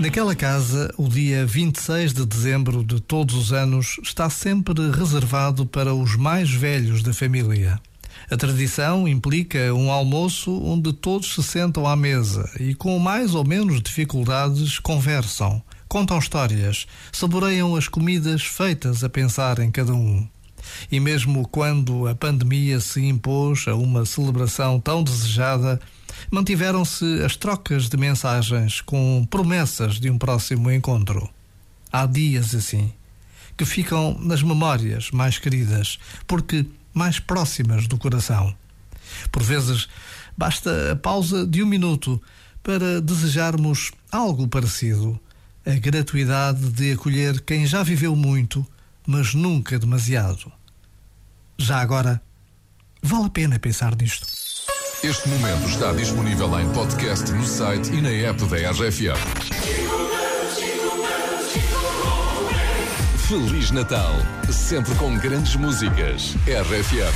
Naquela casa, o dia 26 de dezembro de todos os anos está sempre reservado para os mais velhos da família. A tradição implica um almoço onde todos se sentam à mesa e, com mais ou menos dificuldades, conversam, contam histórias, saboreiam as comidas feitas a pensar em cada um. E mesmo quando a pandemia se impôs a uma celebração tão desejada, mantiveram-se as trocas de mensagens com promessas de um próximo encontro. Há dias assim, que ficam nas memórias mais queridas, porque mais próximas do coração. Por vezes, basta a pausa de um minuto para desejarmos algo parecido, a gratuidade de acolher quem já viveu muito, mas nunca demasiado. Já agora, vale a pena pensar nisto. Este momento está disponível em podcast no site e na app da RFM. Feliz Natal, sempre com grandes músicas. RFM.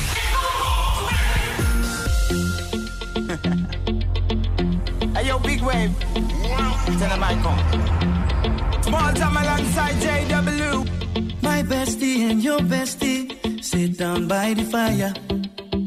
Hey yo, big wave. Tell them I come. Small time alongside JW. My bestie and your bestie sit down by the fire.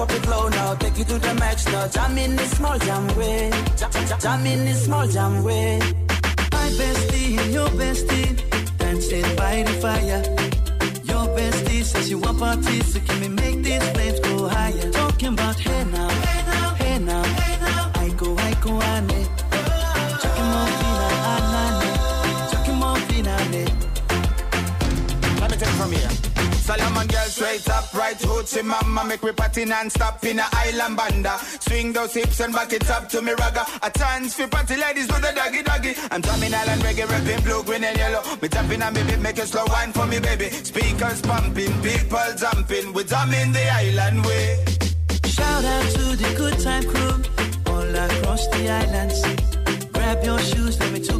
One drop it, pop it low now. Take it to the max now. Jam in the small jam way. Jam, jam, jam in the small jam way. My bestie and your bestie dancing by the fire. Your bestie says she want parties, so can we make these flames go higher? Talking about hey Solomon girl straight up, right hoochie mama Make we party non-stop in a island banda. Swing those hips and back it up to me ragga. A chance for party ladies do the doggy doggy. I'm drumming island reggae, rapping blue, green and yellow. Me tapping on me beat, make it slow wine for me baby. Speakers pumping, people jumping. We drumming the island way. Shout out to the good time crew all across the islands. Grab your shoes, let me two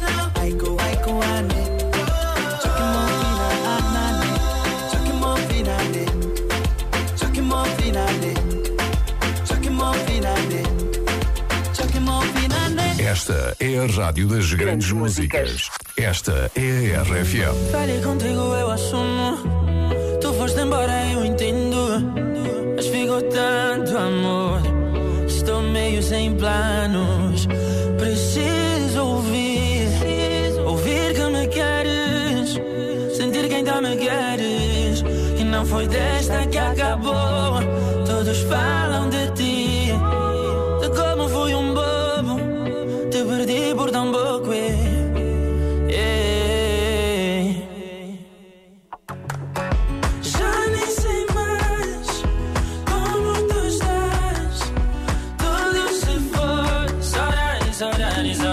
now. Esta é a rádio das grandes músicas. Esta é a RFM. Falei contigo, eu assumo. Tu foste embora, eu entendo. Mas ficou tanto amor. Estou meio sem planos. Preciso ouvir. Ouvir que me queres. Sentir que ainda me queres. Que não foi desta que acabou. Todos falam. sun is up.